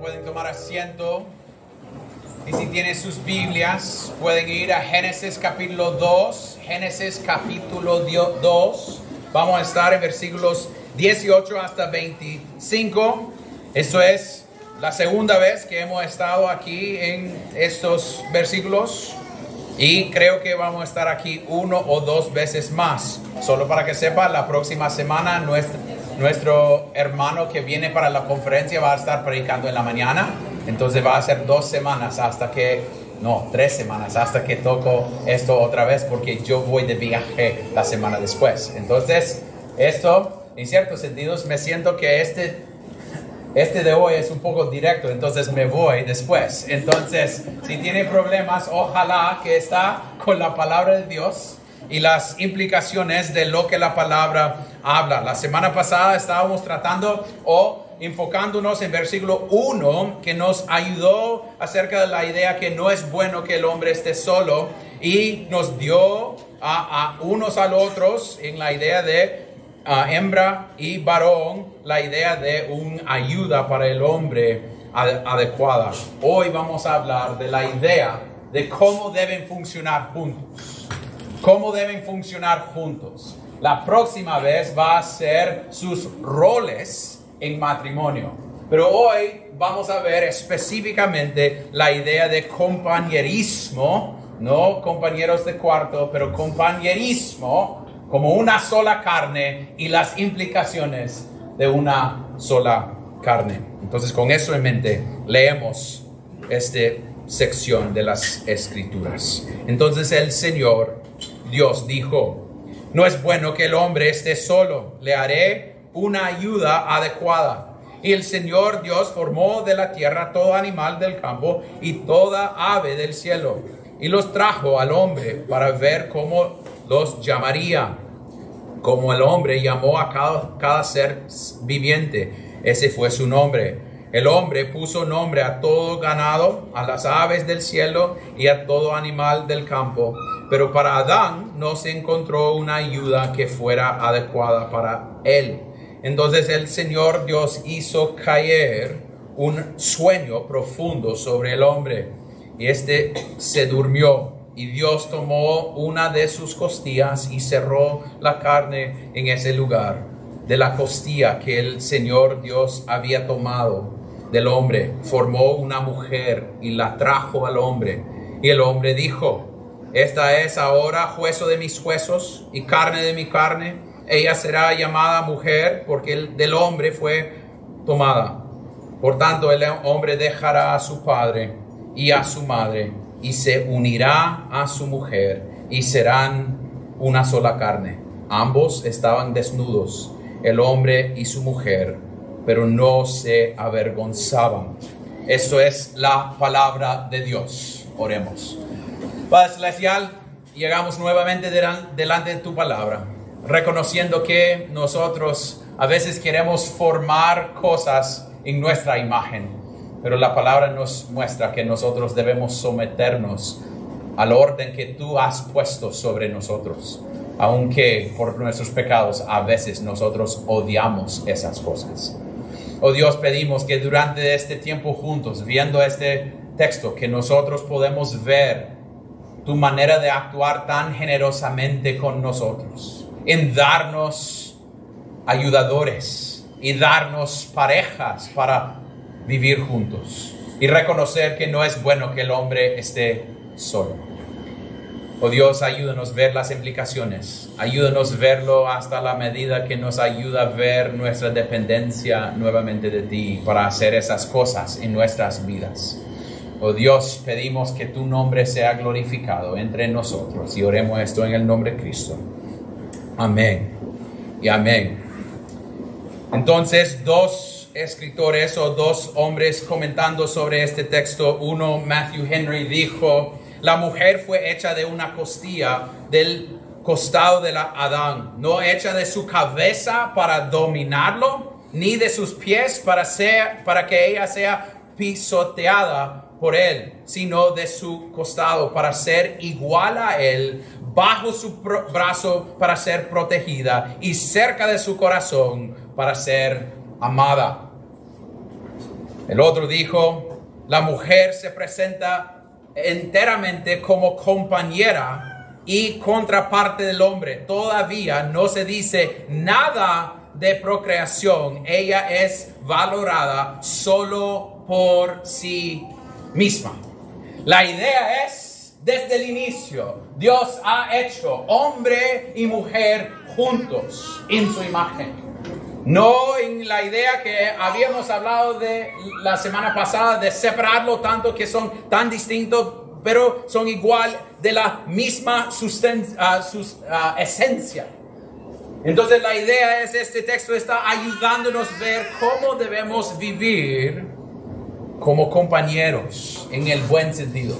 pueden tomar asiento. Y si tienen sus Biblias, pueden ir a Génesis capítulo 2. Génesis capítulo 2. Vamos a estar en versículos 18 hasta 25. Esto es la segunda vez que hemos estado aquí en estos versículos. Y creo que vamos a estar aquí uno o dos veces más. Solo para que sepa, la próxima semana nuestro, nuestro hermano que viene para la conferencia va a estar predicando en la mañana. Entonces va a ser dos semanas hasta que, no, tres semanas hasta que toco esto otra vez porque yo voy de viaje la semana después. Entonces, esto, en ciertos sentidos, me siento que este este de hoy es un poco directo, entonces me voy después. Entonces, si tiene problemas, ojalá que está con la palabra de Dios y las implicaciones de lo que la palabra habla. La semana pasada estábamos tratando o enfocándonos en versículo 1 que nos ayudó acerca de la idea que no es bueno que el hombre esté solo y nos dio a, a unos al otros en la idea de hembra y varón la idea de una ayuda para el hombre adecuada. Hoy vamos a hablar de la idea de cómo deben funcionar juntos. Cómo deben funcionar juntos. La próxima vez va a ser sus roles en matrimonio. Pero hoy vamos a ver específicamente la idea de compañerismo, no compañeros de cuarto, pero compañerismo como una sola carne y las implicaciones de una sola carne. Entonces, con eso en mente, leemos esta sección de las escrituras. Entonces el Señor Dios dijo, no es bueno que el hombre esté solo, le haré una ayuda adecuada. Y el Señor Dios formó de la tierra todo animal del campo y toda ave del cielo, y los trajo al hombre para ver cómo los llamaría. Como el hombre llamó a cada, cada ser viviente, ese fue su nombre. El hombre puso nombre a todo ganado, a las aves del cielo y a todo animal del campo. Pero para Adán no se encontró una ayuda que fuera adecuada para él. Entonces el Señor Dios hizo caer un sueño profundo sobre el hombre y este se durmió y Dios tomó una de sus costillas y cerró la carne en ese lugar de la costilla que el Señor Dios había tomado del hombre. Formó una mujer y la trajo al hombre. Y el hombre dijo, esta es ahora hueso de mis huesos y carne de mi carne. Ella será llamada mujer porque el del hombre fue tomada. Por tanto, el hombre dejará a su padre y a su madre y se unirá a su mujer y serán una sola carne. Ambos estaban desnudos, el hombre y su mujer, pero no se avergonzaban. Esto es la palabra de Dios. Oremos. Padre Celestial, llegamos nuevamente delante de tu palabra, reconociendo que nosotros a veces queremos formar cosas en nuestra imagen, pero la palabra nos muestra que nosotros debemos someternos al orden que tú has puesto sobre nosotros, aunque por nuestros pecados a veces nosotros odiamos esas cosas. Oh Dios, pedimos que durante este tiempo juntos, viendo este texto, que nosotros podemos ver tu manera de actuar tan generosamente con nosotros, en darnos ayudadores y darnos parejas para vivir juntos y reconocer que no es bueno que el hombre esté solo. Oh Dios, ayúdanos a ver las implicaciones, ayúdanos a verlo hasta la medida que nos ayuda a ver nuestra dependencia nuevamente de ti para hacer esas cosas en nuestras vidas. Oh Dios, pedimos que tu nombre sea glorificado entre nosotros y oremos esto en el nombre de Cristo. Amén y amén. Entonces, dos escritores o dos hombres comentando sobre este texto, uno, Matthew Henry, dijo, la mujer fue hecha de una costilla del costado de la Adán, no hecha de su cabeza para dominarlo, ni de sus pies para, para que ella sea pisoteada por él, sino de su costado para ser igual a él, bajo su brazo para ser protegida y cerca de su corazón para ser amada. El otro dijo, la mujer se presenta enteramente como compañera y contraparte del hombre. Todavía no se dice nada de procreación. Ella es valorada solo por sí misma. La idea es, desde el inicio, Dios ha hecho hombre y mujer juntos en su imagen. No en la idea que habíamos hablado de la semana pasada de separarlo tanto que son tan distintos, pero son igual de la misma uh, esencia. Entonces la idea es, este texto está ayudándonos a ver cómo debemos vivir como compañeros en el buen sentido.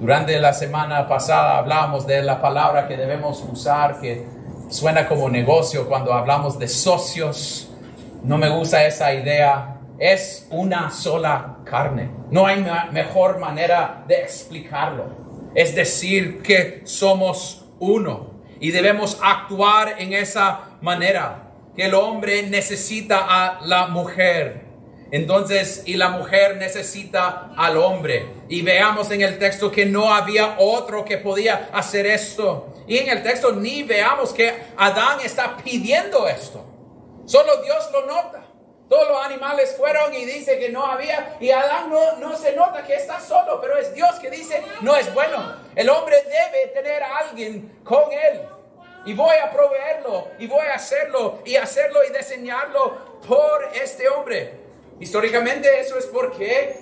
Durante la semana pasada hablamos de la palabra que debemos usar, que suena como negocio cuando hablamos de socios. No me gusta esa idea. Es una sola carne. No hay mejor manera de explicarlo. Es decir, que somos uno y debemos actuar en esa manera. Que el hombre necesita a la mujer entonces, y la mujer necesita al hombre. Y veamos en el texto que no había otro que podía hacer esto. Y en el texto ni veamos que Adán está pidiendo esto. Solo Dios lo nota. Todos los animales fueron y dice que no había. Y Adán no, no se nota que está solo, pero es Dios que dice, no es bueno. El hombre debe tener a alguien con él. Y voy a proveerlo, y voy a hacerlo, y hacerlo y diseñarlo por este hombre. Históricamente eso es porque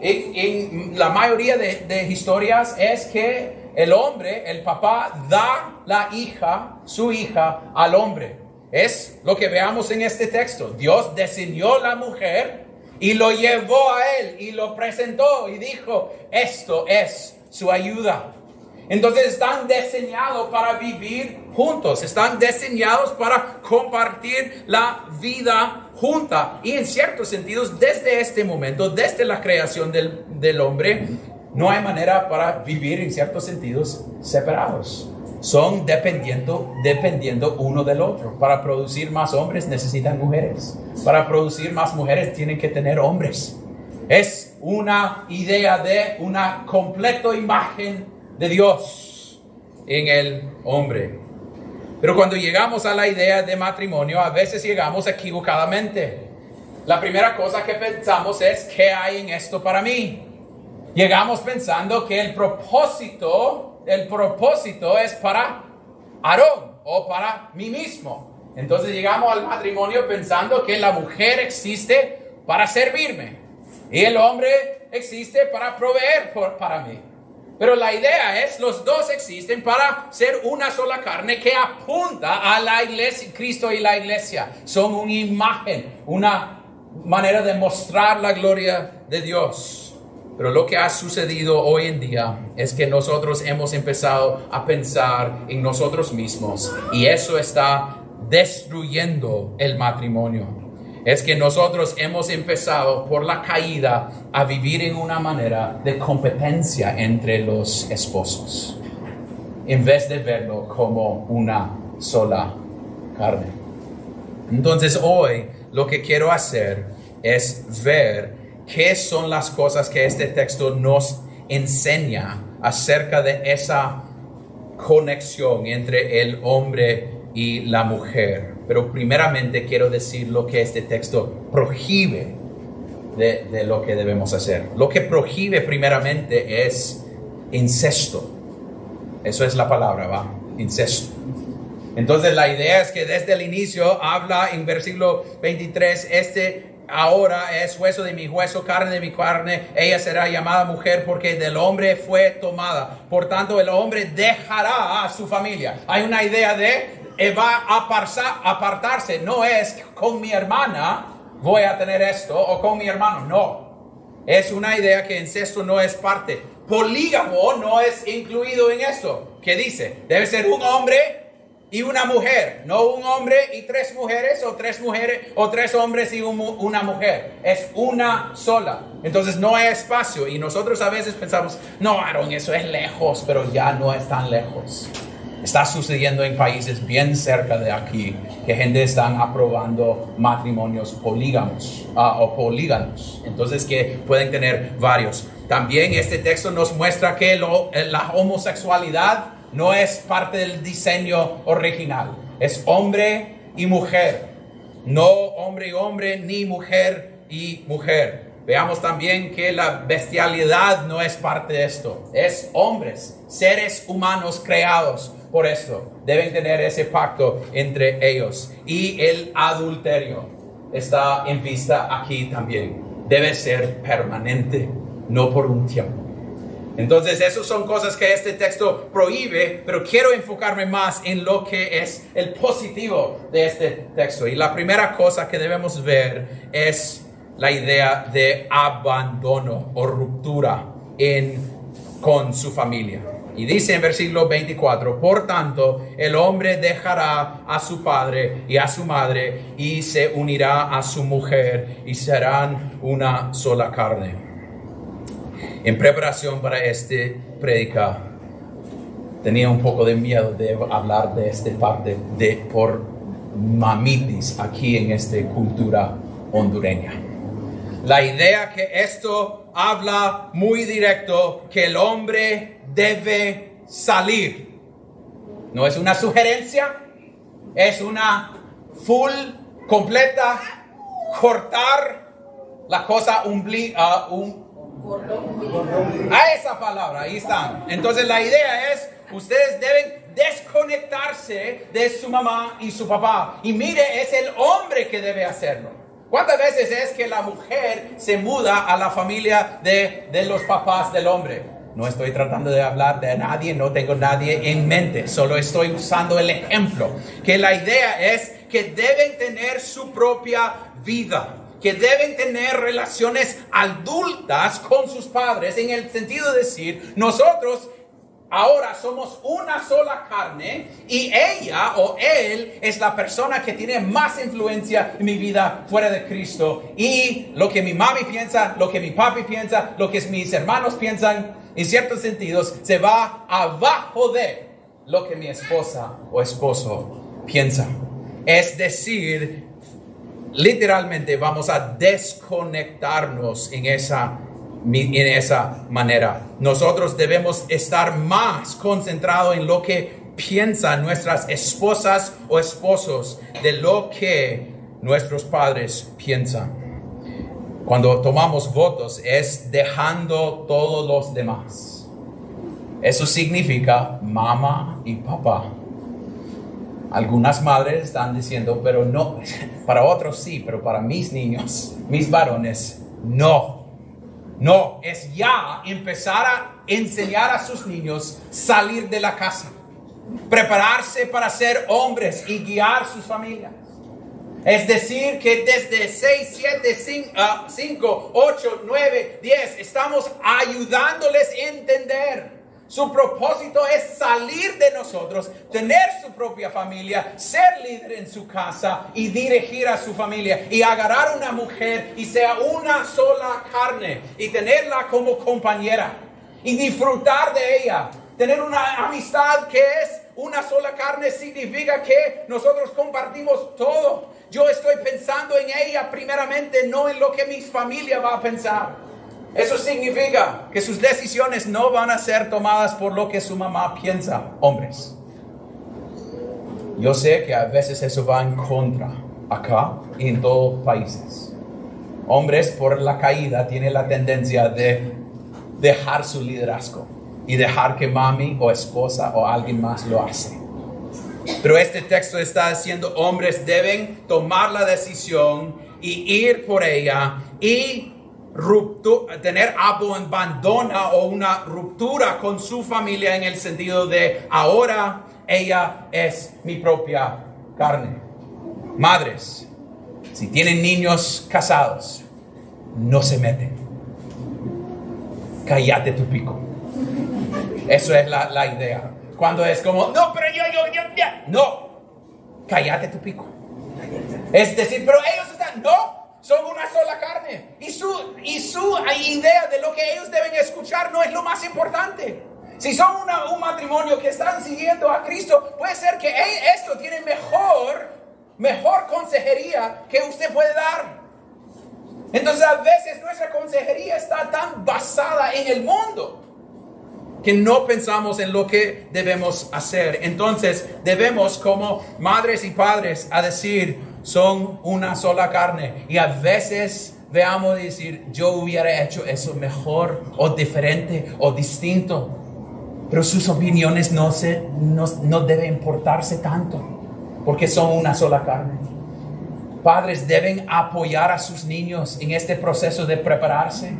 en, la mayoría de, de, historias es que el hombre, el papá, da la hija, su hija, al hombre. Es lo que veamos en este texto. Dios diseñó la mujer y lo llevó a él y lo presentó y dijo, esto es su ayuda. Entonces están diseñados para vivir juntos, están diseñados para compartir la vida junta. Y en ciertos sentidos, desde este momento, desde la creación del, del hombre, no hay manera para vivir en ciertos sentidos separados. Son dependiendo, dependiendo uno del otro. Para producir más hombres necesitan mujeres. Para producir más mujeres tienen que tener hombres. Es una idea de una completa imagen de Dios en el hombre. Pero cuando llegamos a la idea de matrimonio, a veces llegamos equivocadamente. La primera cosa que pensamos es, ¿qué hay en esto para mí? Llegamos pensando que el propósito, el propósito es para Aarón o para mí mismo. Entonces llegamos al matrimonio pensando que la mujer existe para servirme y el hombre existe para proveer por, para mí. Pero la idea es, los dos existen para ser una sola carne que apunta a la iglesia, Cristo y la iglesia. Son una imagen, una manera de mostrar la gloria de Dios. Pero lo que ha sucedido hoy en día es que nosotros hemos empezado a pensar en nosotros mismos y eso está destruyendo el matrimonio es que nosotros hemos empezado por la caída a vivir en una manera de competencia entre los esposos, en vez de verlo como una sola carne. Entonces hoy lo que quiero hacer es ver qué son las cosas que este texto nos enseña acerca de esa conexión entre el hombre y la mujer. Pero primeramente quiero decir lo que este texto prohíbe de, lo que debemos hacer. Lo que prohíbe primeramente es incesto. Eso es la palabra, ¿va? Incesto. Entonces la idea es que desde el inicio habla en versículo 23, este ahora es hueso de mi hueso, carne de mi carne, ella será llamada mujer porque del hombre fue tomada. Por tanto, el hombre dejará a su familia. Hay una idea de va a apartarse. No es con mi hermana voy a tener esto o con mi hermano. No. Es una idea que incesto no es parte. Polígamo no es incluido en esto. ¿Qué dice? Debe ser un hombre y una mujer, no un hombre y tres mujeres o tres mujeres o tres hombres y una mujer. Es una sola. Entonces no hay espacio y nosotros a veces pensamos, no, Aaron, eso es lejos, pero ya no es tan lejos. Está sucediendo en países bien cerca de aquí que gente están aprobando matrimonios polígamos ah, o políganos. Entonces que pueden tener varios. También este texto nos muestra que eh, la homosexualidad no es parte del diseño original. Es hombre y mujer. No hombre y hombre ni mujer y mujer. Veamos también que la bestialidad no es parte de esto. Es hombres, seres humanos creados por esto. Deben tener ese pacto entre ellos. Y el adulterio está en vista aquí también. Debe ser permanente, no por un tiempo. Entonces, esas son cosas que este texto prohíbe, pero quiero enfocarme más en lo que es el positivo de este texto. Y la primera cosa que debemos ver es la idea de abandono o ruptura con su familia. Y dice en versículo 24, por tanto, el hombre dejará a su padre y a su madre y se unirá a su mujer y serán una sola carne. En preparación para este predica, tenía un poco de miedo de hablar de esta parte de por mamitis aquí en esta cultura hondureña. La idea que esto habla muy directo que el hombre debe salir. No es una sugerencia, es una full, completa, cortar la cosa umbilical. un, a esa palabra, ahí están. Entonces la idea es, ustedes deben desconectarse de su mamá y su papá. Y mire, es el hombre que debe hacerlo. ¿Cuántas veces es que la mujer se muda a la familia de, los papás del hombre? No estoy tratando de hablar de nadie, no tengo nadie en mente, solo estoy usando el ejemplo. Que la idea es que deben tener su propia vida, que deben tener relaciones adultas con sus padres, en el sentido de decir, nosotros ahora somos una sola carne y ella o él es la persona que tiene más influencia en mi vida fuera de Cristo. Y lo que mi mami piensa, lo que mi papi piensa, lo que mis hermanos piensan, en ciertos sentidos, se va abajo de lo que mi esposa o esposo piensa. Es decir, literalmente vamos a desconectarnos en esa en esa manera. Nosotros debemos estar más concentrados en lo que piensan nuestras esposas o esposos de lo que nuestros padres piensan. Cuando tomamos votos es dejando todos los demás. Eso significa mamá y papá. Algunas madres están diciendo, pero no, para otros sí, pero para mis niños, mis varones, no. No, es ya empezar a enseñar a sus niños salir de la casa, prepararse para ser hombres y guiar sus familias. Es decir, que desde 6, 7, 5, 8, 9, 10 estamos ayudándoles a entender su propósito es salir de nosotros, tener su propia familia, ser líder en su casa y dirigir a su familia y agarrar una mujer y sea una sola carne y tenerla como compañera y disfrutar de ella. Tener una amistad que es una sola carne significa que nosotros compartimos todo. Yo estoy pensando en ella primeramente, no en lo que mi familia va a pensar. Eso significa que sus decisiones no van a ser tomadas por lo que su mamá piensa, hombres. Yo sé que a veces eso va en contra acá y en todos los países. Hombres por la caída tienen la tendencia de dejar su liderazgo y dejar que mami o esposa o alguien más lo hace. Pero este texto está diciendo hombres deben tomar la decisión y ir por ella y tener abandona o una ruptura con su familia en el sentido de ahora ella es mi propia carne. Madres, si tienen niños casados, no se meten. Cállate tu pico. Eso es la, la idea. Cuando es como, no, pero yo, yo, yo, ya. No, cállate tu pico. Es decir, pero ellos están, no, son una sola carne. Y su, y su idea de lo que ellos deben escuchar no es lo más importante. Si son una- un matrimonio que están siguiendo a Cristo, puede ser que e- esto tiene mejor, mejor consejería que usted puede dar. Entonces a veces nuestra consejería está tan basada en el mundo que no pensamos en lo que debemos hacer. Entonces debemos como madres y padres a decir, son una sola carne. Y a veces veamos decir, yo hubiera hecho eso mejor o diferente o distinto. Pero sus opiniones no, se, no, no deben importarse tanto, porque son una sola carne. Padres deben apoyar a sus niños en este proceso de prepararse.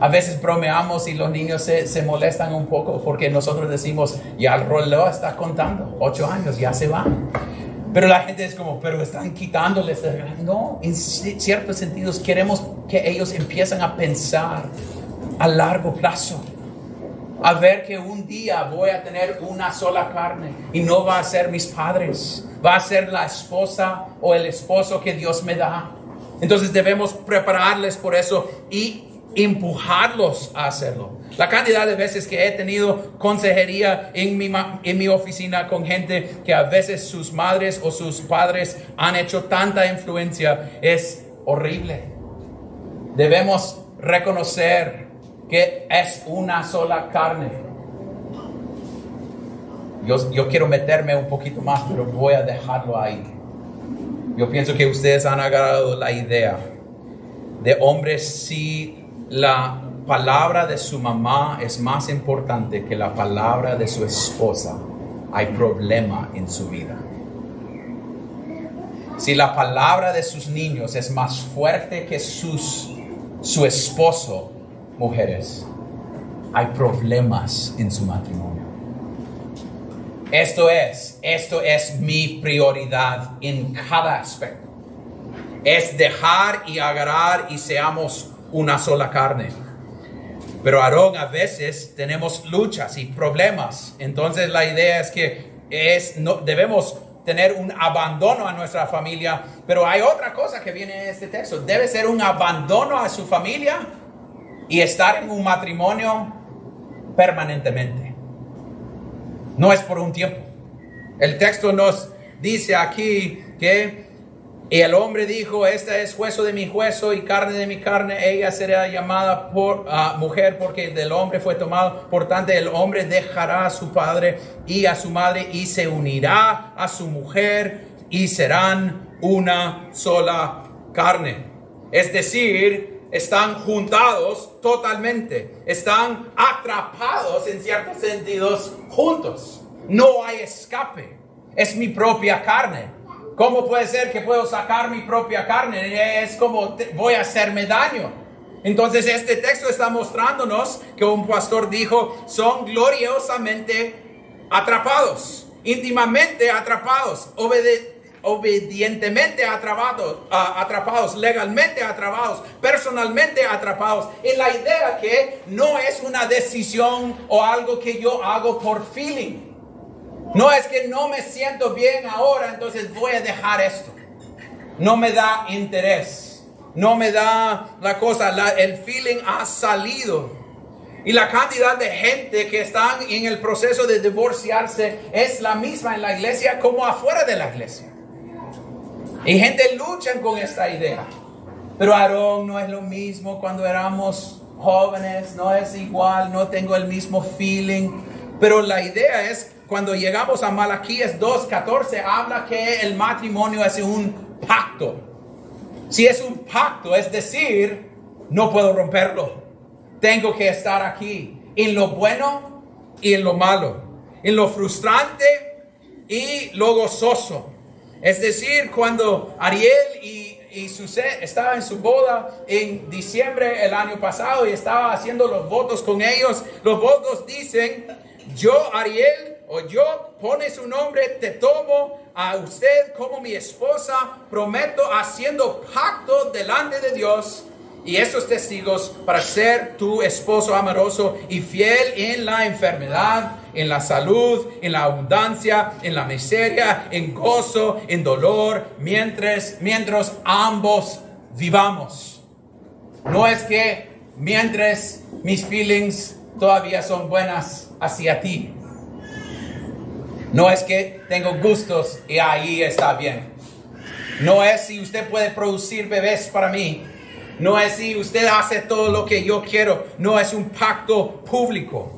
A veces bromeamos y los niños se, se molestan un poco porque nosotros decimos, ya el reloj está contando, ocho años, ya se van. Pero la gente es como, pero están quitándoles. No, en ci- ciertos sentidos queremos que ellos empiecen a pensar a largo plazo a ver que un día voy a tener una sola carne y no va a ser mis padres, va a ser la esposa o el esposo que Dios me da. Entonces debemos prepararles por eso y empujarlos a hacerlo. La cantidad de veces que he tenido consejería en mi, en mi oficina con gente que a veces sus madres o sus padres han hecho tanta influencia es horrible. Debemos reconocer que es una sola carne. Yo, yo quiero meterme un poquito más, pero voy a dejarlo ahí. Yo pienso que ustedes han agarrado la idea de hombres si la palabra de su mamá es más importante que la palabra de su esposa, hay problema en su vida. Si la palabra de sus niños es más fuerte que sus, su esposo, mujeres, hay problemas en su matrimonio. Esto es, esto es mi prioridad en cada aspecto. Es dejar y agarrar y seamos una sola carne. Pero Aarón, a veces tenemos luchas y problemas. Entonces la idea es que es, no, debemos tener un abandono a nuestra familia. Pero hay otra cosa que viene en este texto. Debe ser un abandono a su familia y estar en un matrimonio permanentemente. No es por un tiempo. El texto nos dice aquí que y el hombre dijo, esta es hueso de mi hueso y carne de mi carne, ella será llamada por ah, mujer porque del hombre fue tomado. Por tanto, el hombre dejará a su padre y a su madre y se unirá a su mujer y serán una sola carne. Es decir, están juntados totalmente, están atrapados en ciertos sentidos juntos. No hay escape, es mi propia carne. ¿Cómo puede ser que puedo sacar mi propia carne? Es como voy a hacerme daño. Entonces este texto está mostrándonos que un pastor dijo, son gloriosamente atrapados, íntimamente atrapados, obede- obedientemente atrapados, ah, atrapados, legalmente atrapados, personalmente atrapados, en la idea que no es una decisión o algo que yo hago por feeling. No es que no me siento bien ahora, entonces voy a dejar esto. No me da interés. No me da la cosa. el feeling ha salido. Y la cantidad de gente que están en el proceso de divorciarse es la misma en la iglesia como afuera de la iglesia. Y gente luchan con esta idea. Pero Aarón no es lo mismo cuando éramos jóvenes, no es igual, no tengo el mismo feeling. Pero la idea es, cuando llegamos a Malaquías 2.14, habla que el matrimonio es un pacto. Si es un pacto, es decir, no puedo romperlo. Tengo que estar aquí en lo bueno y en lo malo, en lo frustrante y lo gozoso. Es decir, cuando Ariel y, y Susé estaba en su boda en diciembre el año pasado y estaba haciendo los votos con ellos, los votos dicen, yo Ariel o yo pone su nombre, te tomo a usted como mi esposa, prometo haciendo pacto delante de Dios y estos testigos para ser tu esposo amoroso y fiel en la enfermedad, en la salud, en la abundancia, en la miseria, en gozo, en dolor, mientras, mientras ambos vivamos. No es que mientras mis feelings todavía son buenas hacia ti. No es que tengo gustos y ahí está bien. No es si usted puede producir bebés para mí. No es si usted hace todo lo que yo quiero. No es un pacto público.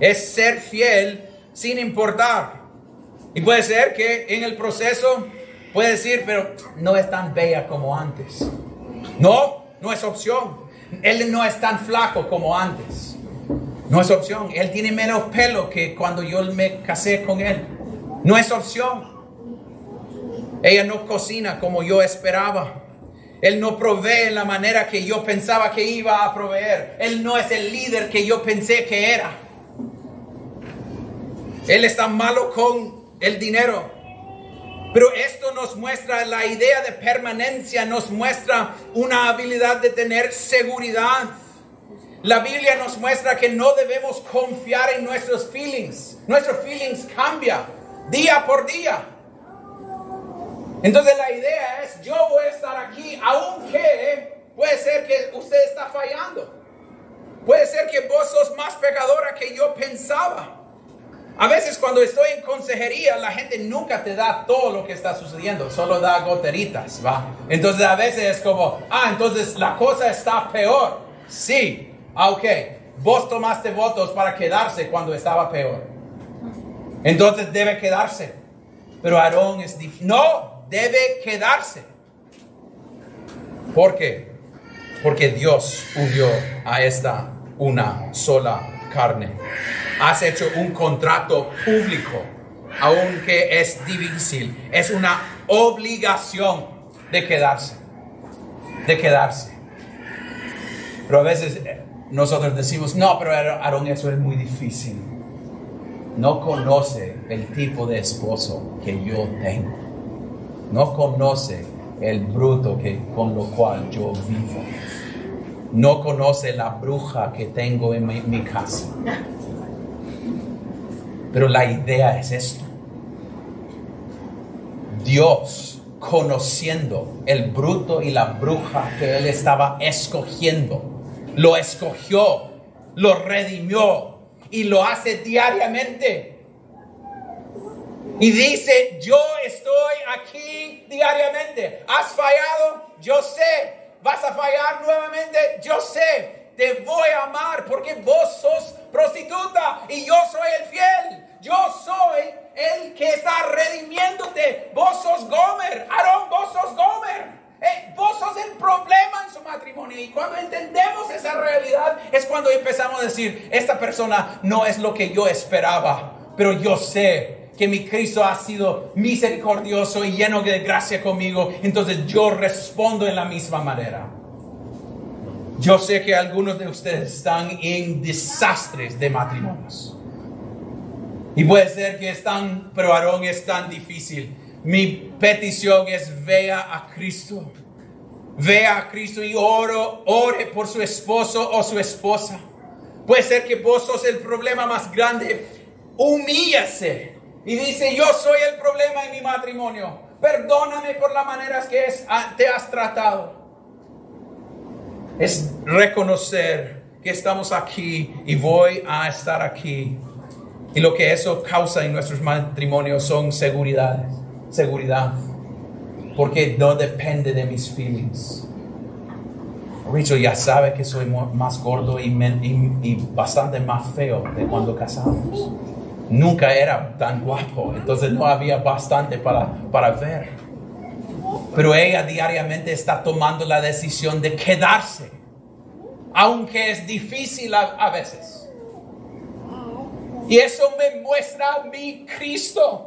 Es ser fiel sin importar. Y puede ser que en el proceso puede decir, pero no es tan bella como antes. No, no es opción. Él no es tan flaco como antes. No es opción. Él tiene menos pelo que cuando yo me casé con él. No es opción. Ella no cocina como yo esperaba. Él no provee la manera que yo pensaba que iba a proveer. Él no es el líder que yo pensé que era. Él está malo con el dinero. Pero esto nos muestra la idea de permanencia, nos muestra una habilidad de tener seguridad. La Biblia nos muestra que no debemos confiar en nuestros feelings. Nuestros feelings cambian día por día. Entonces la idea es, yo voy a estar aquí, aunque puede ser que usted está fallando. Puede ser que vos sos más pecadora que yo pensaba. A veces cuando estoy en consejería, la gente nunca te da todo lo que está sucediendo, solo da goteritas, ¿va? Entonces a veces es como, ah, entonces la cosa está peor. Sí, ah, ok, vos tomaste votos para quedarse cuando estaba peor. Entonces debe quedarse. Pero Aarón es difícil. No, debe quedarse. ¿Por qué? Porque Dios unió a esta una sola carne. Has hecho un contrato público, aunque es difícil. Es una obligación de quedarse. De quedarse. Pero a veces eh, nosotros decimos, no, pero Aarón, eso es muy difícil. No conoce el tipo de esposo que yo tengo. No conoce el bruto que, con lo cual yo vivo no conoce la bruja que tengo en mi, casa. Pero la idea es esto. Dios, conociendo el bruto y la bruja que él estaba escogiendo, lo escogió, lo redimió y lo hace diariamente. Y dice, yo estoy aquí diariamente. ¿Has fallado? Yo sé, vas a fallar nuevamente, yo sé, te voy a amar porque vos sos prostituta y yo soy el fiel. Yo soy el que está redimiéndote. Vos sos Gomer. Aarón, vos sos Gomer. Eh, vos sos el problema en su matrimonio. Y cuando entendemos esa realidad es cuando empezamos a decir, esta persona no es lo que yo esperaba, pero yo sé que mi Cristo ha sido misericordioso y lleno de gracia conmigo, entonces yo respondo en la misma manera. Yo sé que algunos de ustedes están en desastres de matrimonios. Y puede ser que están, pero Aarón es tan difícil. Mi petición es vea a Cristo. Vea a Cristo y oro, ore por su esposo o su esposa. Puede ser que vos sos el problema más grande. Humíllase y dice, yo soy el problema en mi matrimonio. Perdóname por las maneras que ah, te has tratado. Es reconocer que estamos aquí y voy a estar aquí. Y lo que eso causa en nuestros matrimonios son seguridad. Seguridad. Porque no depende de mis feelings. Rachel ya sabe que soy más gordo y, bastante más feo de cuando casamos nunca era tan guapo, entonces no había bastante para, para ver. Pero ella diariamente está tomando la decisión de quedarse, aunque es difícil a, veces. Y eso me muestra mi Cristo.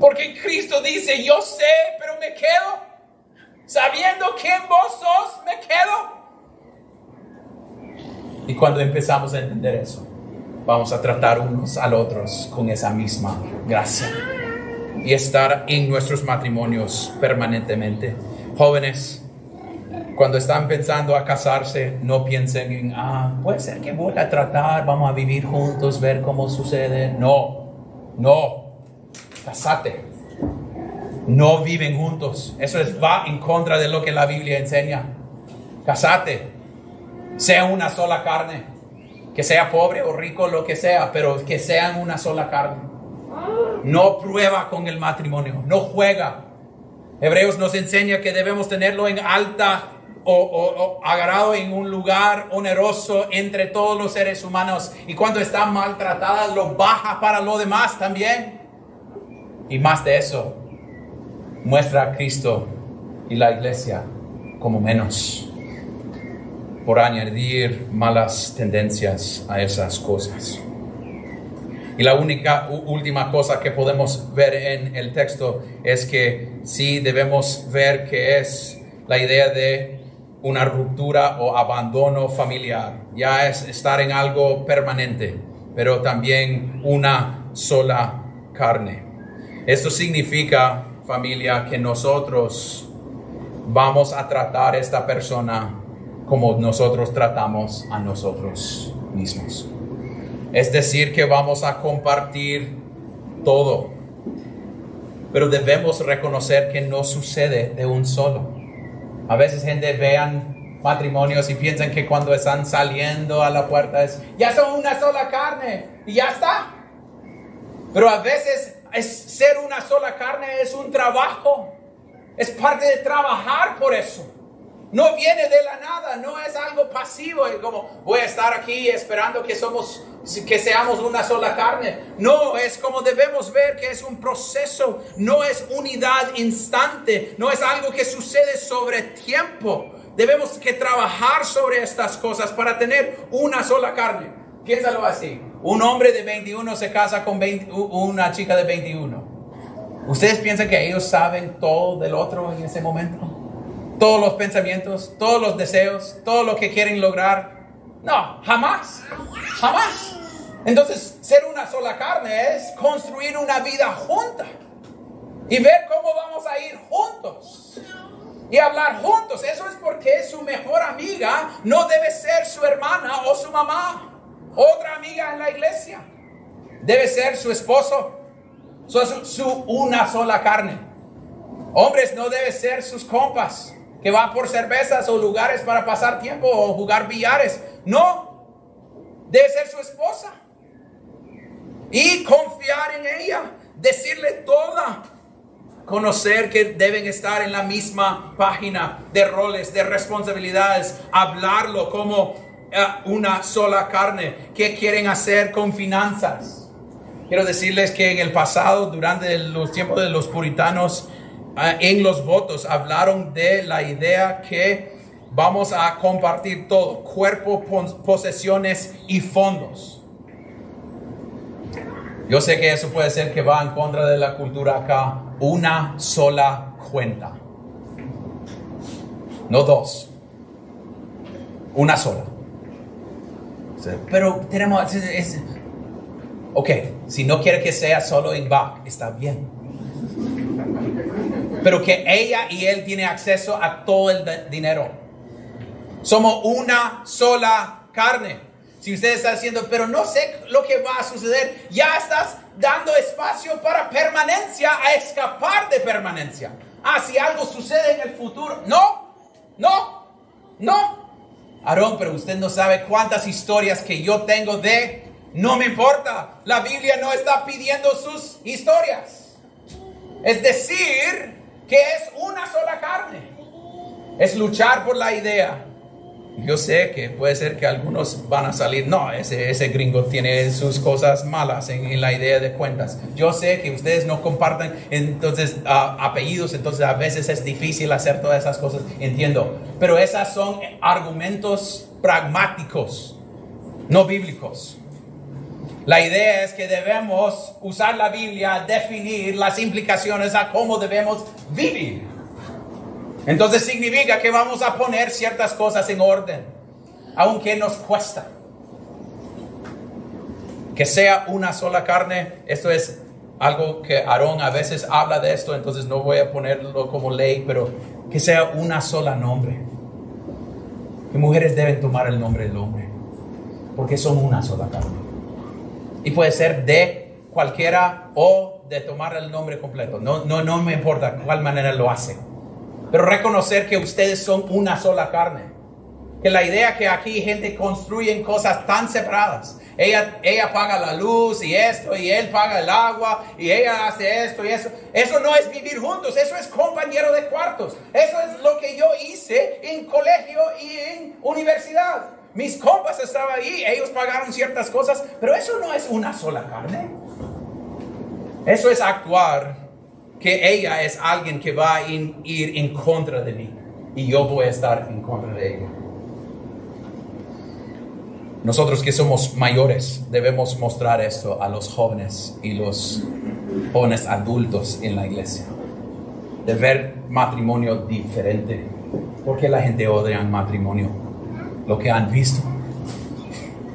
Porque Cristo dice, yo sé, pero me quedo. Sabiendo quién vos sos, me quedo. Y cuando empezamos a entender eso, vamos a tratar unos al otros con esa misma gracia y estar en nuestros matrimonios permanentemente. Jóvenes, cuando están pensando a casarse, no piensen en, ah, puede ser que voy a tratar, vamos a vivir juntos, ver cómo sucede. No, no, casate. No viven juntos. Eso es, va en contra de lo que la Biblia enseña. Casate. Sea una sola carne. que sea pobre o rico, lo que sea, pero que sean una sola carne. No prueba con el matrimonio, no juega. Hebreos nos enseña que debemos tenerlo en alta o, o, agarrado en un lugar oneroso entre todos los seres humanos. Y cuando está maltratada, lo baja para lo demás también. Y más de eso, muestra a Cristo y la iglesia como menos por añadir malas tendencias a esas cosas. Y la única última cosa que podemos ver en el texto es que sí debemos ver que es la idea de una ruptura o abandono familiar. Ya es estar en algo permanente, pero también una sola carne. Esto significa, familia, que nosotros vamos a tratar a esta persona como nosotros tratamos a nosotros mismos. Es decir, que vamos a compartir todo. Pero debemos reconocer que no sucede de un solo. A veces gente vean matrimonios y piensan que cuando están saliendo a la puerta es, ya son una sola carne y ya está. Pero a veces es ser una sola carne es un trabajo. Es parte de trabajar por eso. No viene de la nada, no es algo pasivo, como voy a estar aquí esperando que somos que seamos una sola carne. No, es como debemos ver que es un proceso, no es unidad instante, no es algo que sucede sobre tiempo. Debemos que trabajar sobre estas cosas para tener una sola carne. Piénsalo así. Un hombre de 21 se casa con una chica de 21. ¿Ustedes piensan que ellos saben todo del otro en ese momento? todos los pensamientos, todos los deseos, todo lo que quieren lograr. No, jamás, jamás. Entonces, ser una sola carne es construir una vida junta y ver cómo vamos a ir juntos y hablar juntos. Eso es porque su mejor amiga no debe ser su hermana o su mamá, otra amiga en la iglesia. Debe ser su esposo, su, su una sola carne. Hombres no deben ser sus compas que va por cervezas o lugares para pasar tiempo o jugar billares. No, debe ser su esposa. Y confiar en ella, decirle toda. Conocer que deben estar en la misma página de roles, de responsabilidades, hablarlo como una sola carne. ¿Qué quieren hacer con finanzas? Quiero decirles que en el pasado, durante los tiempos de los puritanos, Ah, en los votos hablaron de la idea que vamos a compartir todo, cuerpo, posesiones y fondos. Yo sé que eso puede ser que va en contra de la cultura acá. Una sola cuenta. No dos. Una sola. Pero tenemos... ok, si no quiere que sea solo en back, está bien pero que ella y él tienen acceso a todo el dinero. Somos una sola carne. Si usted está diciendo, pero no sé lo que va a suceder, ya estás dando espacio para permanencia, a escapar de permanencia. Ah, si algo sucede en el futuro. No, no, no. Aarón, pero usted no sabe cuántas historias que yo tengo de, no me importa. La Biblia no está pidiendo sus historias. Es decir, que es una sola carne. Es luchar por la idea. Yo sé que puede ser que algunos van a salir, no, ese, ese gringo tiene sus cosas malas en, la idea de cuentas. Yo sé que ustedes no comparten entonces apellidos, entonces a veces es difícil hacer todas esas cosas, entiendo. Pero esas son argumentos pragmáticos, no bíblicos. La idea es que debemos usar la Biblia a definir las implicaciones a cómo debemos vivir. Entonces significa que vamos a poner ciertas cosas en orden, aunque nos cuesta. Que sea una sola carne, esto es algo que Aarón a veces habla de esto, entonces no voy a ponerlo como ley, pero que sea una sola nombre. Que mujeres deben tomar el nombre del hombre, porque son una sola carne. Y puede ser de cualquiera o de tomar el nombre completo. No, no, no me importa cuál manera lo hace. Pero reconocer que ustedes son una sola carne. que la idea que aquí gente construye cosas tan separadas. Ella, ella paga la luz y esto, y él paga el agua, y ella hace esto y eso. Eso no es vivir juntos, eso es compañero de cuartos. Eso es lo que yo hice en colegio y en universidad. Mis compas estaban ahí, ellos pagaron ciertas cosas, pero eso no es una sola carne. Eso es actuar que ella es alguien que va a ir en contra de mí y yo voy a estar en contra de ella. Nosotros que somos mayores debemos mostrar esto a los jóvenes y los jóvenes adultos en la iglesia. De ver matrimonio diferente. Porque la gente odia el matrimonio? Lo que han visto.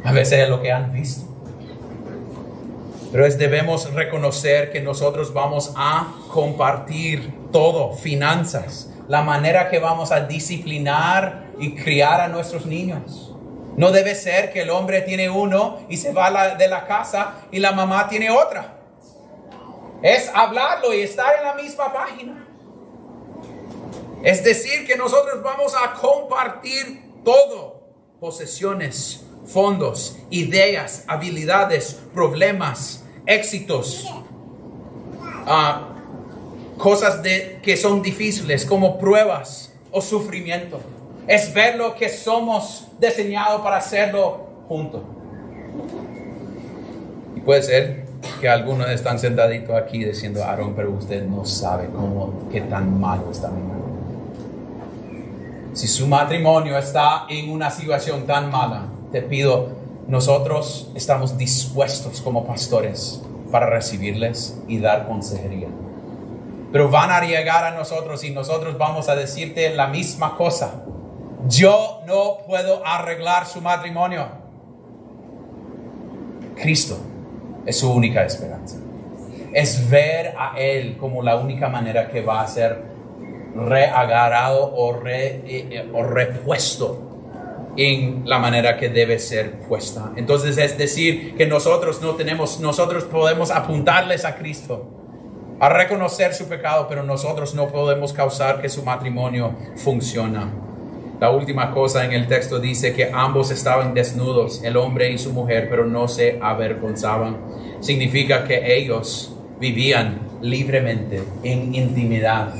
A veces es lo que han visto. Pero es, debemos reconocer que nosotros vamos a compartir todo, finanzas, la manera que vamos a disciplinar y criar a nuestros niños. No debe ser que el hombre tiene uno y se va de la casa y la mamá tiene otra. Es hablarlo y estar en la misma página. Es decir, que nosotros vamos a compartir todo. Posesiones, fondos, ideas, habilidades, problemas, éxitos, ah, cosas de, que son difíciles como pruebas o sufrimiento. Es ver lo que somos diseñados para hacerlo juntos. Y puede ser que algunos están sentaditos aquí diciendo, Aaron, pero usted no sabe cómo, qué tan malo está mi matrimonio. Si su matrimonio está en una situación tan mala, te pido, nosotros estamos dispuestos como pastores para recibirles y dar consejería. Pero van a llegar a nosotros y nosotros vamos a decirte la misma cosa. Yo no puedo arreglar su matrimonio. Cristo es su única esperanza. Es ver a Él como la única manera que va a ser reagarrado o, eh, eh, o repuesto en la manera que debe ser puesta. Entonces es decir que nosotros no tenemos, nosotros podemos apuntarles a Cristo, a reconocer su pecado, pero nosotros no podemos causar que su matrimonio funcione. La última cosa en el texto dice que ambos estaban desnudos, el hombre y su mujer, pero no se avergonzaban. Significa que ellos vivían libremente en intimidad,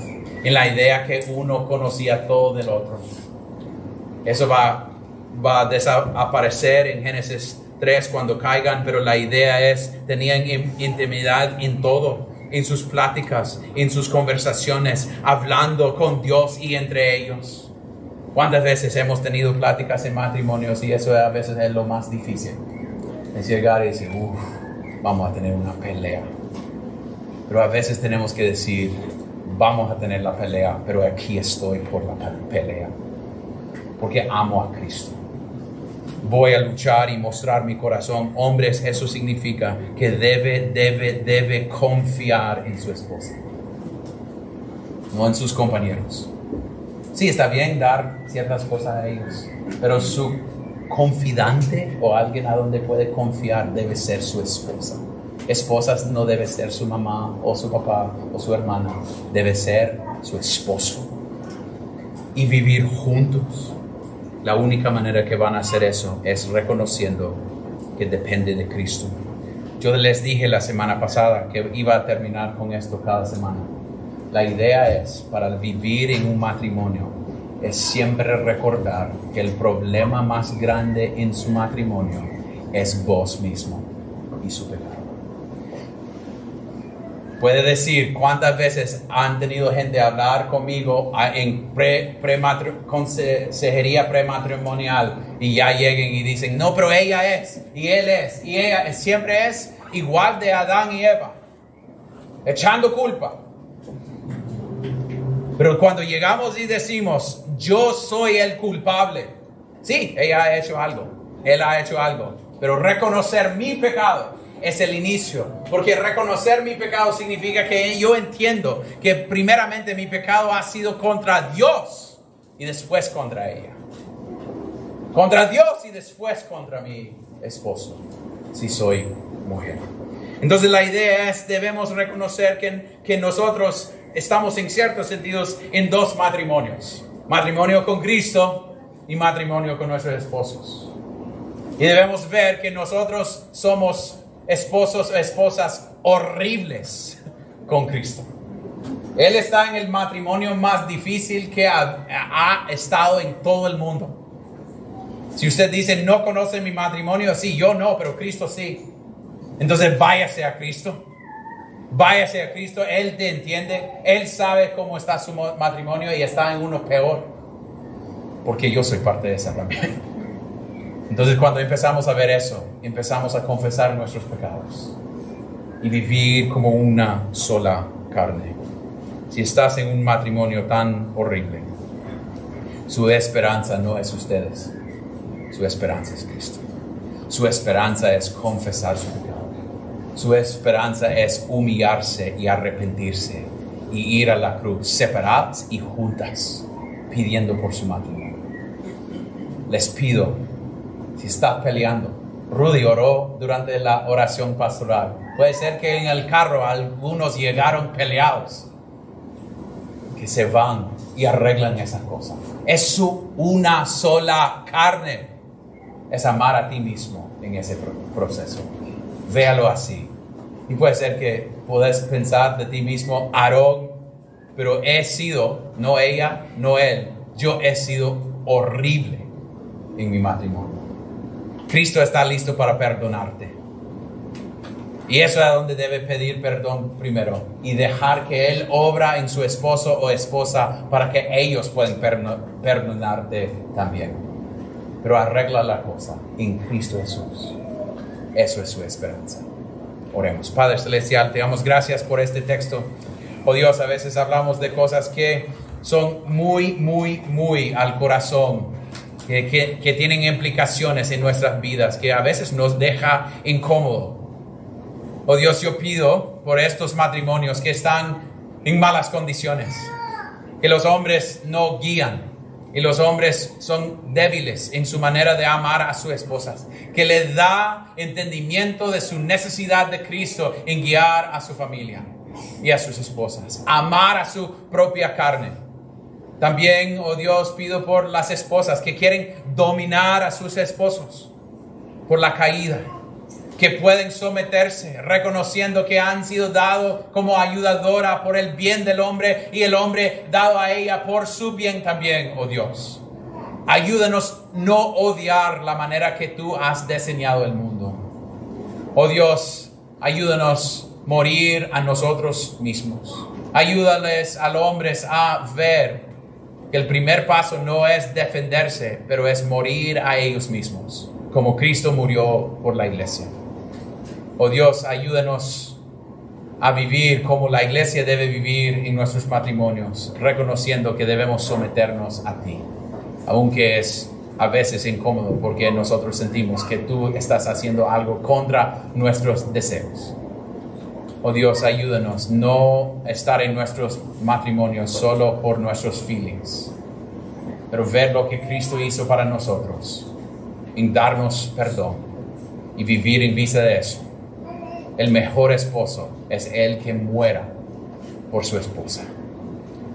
en la idea que uno conocía todo del otro. Eso va, va a desaparecer en Génesis 3 cuando caigan, pero la idea es, tenían intimidad en todo, en sus pláticas, en sus conversaciones, hablando con Dios y entre ellos. ¿Cuántas veces hemos tenido pláticas en matrimonios y eso a veces es lo más difícil? Es llegar y decir, uff, vamos a tener una pelea. Pero a veces tenemos que decir, vamos a tener la pelea, pero aquí estoy por la pelea. Porque amo a Cristo. Voy a luchar y mostrar mi corazón. Hombres, eso significa que debe, debe, debe confiar en su esposa. No en sus compañeros Sí, está bien dar ciertas cosas a ellos, pero su confidante o alguien a donde puede confiar debe ser su esposa. Esposas no debe ser su mamá o su papá o su hermana, debe ser su esposo. Y vivir juntos. La única manera que van a hacer eso es reconociendo que depende de Cristo. Yo les dije la semana pasada que iba a terminar con esto cada semana. La idea es, para vivir en un matrimonio, es siempre recordar que el problema más grande en su matrimonio es vos mismo y su pecado. Puede decir cuántas veces han tenido gente hablar conmigo en pre, pre consejería prematrimonial y ya lleguen y dicen, no, pero ella es, y él es, y ella siempre es igual de Adán y Eva, echando culpa. Pero cuando llegamos y decimos, yo soy el culpable, sí, ella ha hecho algo, él ha hecho algo, pero reconocer mi pecado es el inicio, porque reconocer mi pecado significa que yo entiendo que primeramente mi pecado ha sido contra Dios y después contra ella. Contra Dios y después contra mi esposo, si soy mujer. Entonces la idea es, debemos reconocer que, que nosotros estamos en ciertos sentidos en dos matrimonios. Matrimonio con Cristo y matrimonio con nuestros esposos. Y debemos ver que nosotros somos esposos o esposas horribles con Cristo. Él está en el matrimonio más difícil que ha, estado en todo el mundo. Si usted dice, no conoce mi matrimonio, sí, yo no, pero Cristo sí. Entonces váyase a Cristo. Váyase a Cristo, Él te entiende, Él sabe cómo está su matrimonio y está en uno peor. Porque yo soy parte de esa también. Entonces cuando empezamos a ver eso, empezamos a confesar nuestros pecados y vivir como una sola carne. Si estás en un matrimonio tan horrible, su esperanza no es ustedes, su esperanza es Cristo. Su esperanza es confesar su pecado. Su esperanza es humillarse y arrepentirse y ir a la cruz separadas y juntas, pidiendo por su matrimonio. Les pido, si está peleando, Rudy oró durante la oración pastoral. Puede ser que en el carro algunos llegaron peleados, que se van y arreglan esa cosa. Es su una sola carne. Es amar a ti mismo en ese proceso. Véalo así. Y puede ser que puedas pensar de ti mismo, Aarón, pero he sido, no ella, no él, yo he sido horrible en mi matrimonio. Cristo está listo para perdonarte. Y eso es donde debe pedir perdón primero y dejar que Él obra en su esposo o esposa para que ellos puedan perdonarte también. Pero arregla la cosa en Cristo Jesús. Eso es su esperanza. Oremos. Padre Celestial, te damos gracias por este texto. Oh Dios, a veces hablamos de cosas que son muy, muy, muy al corazón, que, tienen implicaciones en nuestras vidas, que a veces nos deja incómodo. Oh Dios, yo pido por estos matrimonios que están en malas condiciones, que los hombres no guían, y los hombres son débiles en su manera de amar a sus esposas, que le da entendimiento de su necesidad de Cristo en guiar a su familia y a sus esposas, amar a su propia carne. También, oh Dios, pido por las esposas que quieren dominar a sus esposos por la caída que pueden someterse, reconociendo que han sido dados como ayudadora por el bien del hombre y el hombre dado a ella por su bien también, oh Dios. Ayúdanos no odiar la manera que tú has diseñado el mundo. Oh Dios, ayúdanos morir a nosotros mismos. Ayúdales a los hombres a ver el primer paso no es defenderse, pero es morir a ellos mismos, como Cristo murió por la iglesia. Oh Dios, ayúdanos a vivir como la iglesia debe vivir en nuestros matrimonios, reconociendo que debemos someternos a ti, aunque es a veces incómodo porque nosotros sentimos que tú estás haciendo algo contra nuestros deseos. Oh Dios, ayúdanos no estar en nuestros matrimonios solo por nuestros feelings, pero ver lo que Cristo hizo para nosotros, en darnos perdón y vivir en vista de eso el mejor esposo es el que muera por su esposa.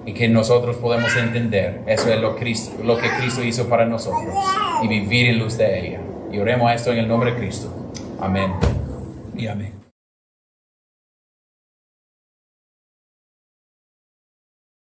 Y que nosotros podemos entender, eso es lo, Cristo, lo que Cristo hizo para nosotros y vivir en luz de ella. Y oremos esto en el nombre de Cristo. Amén y amén.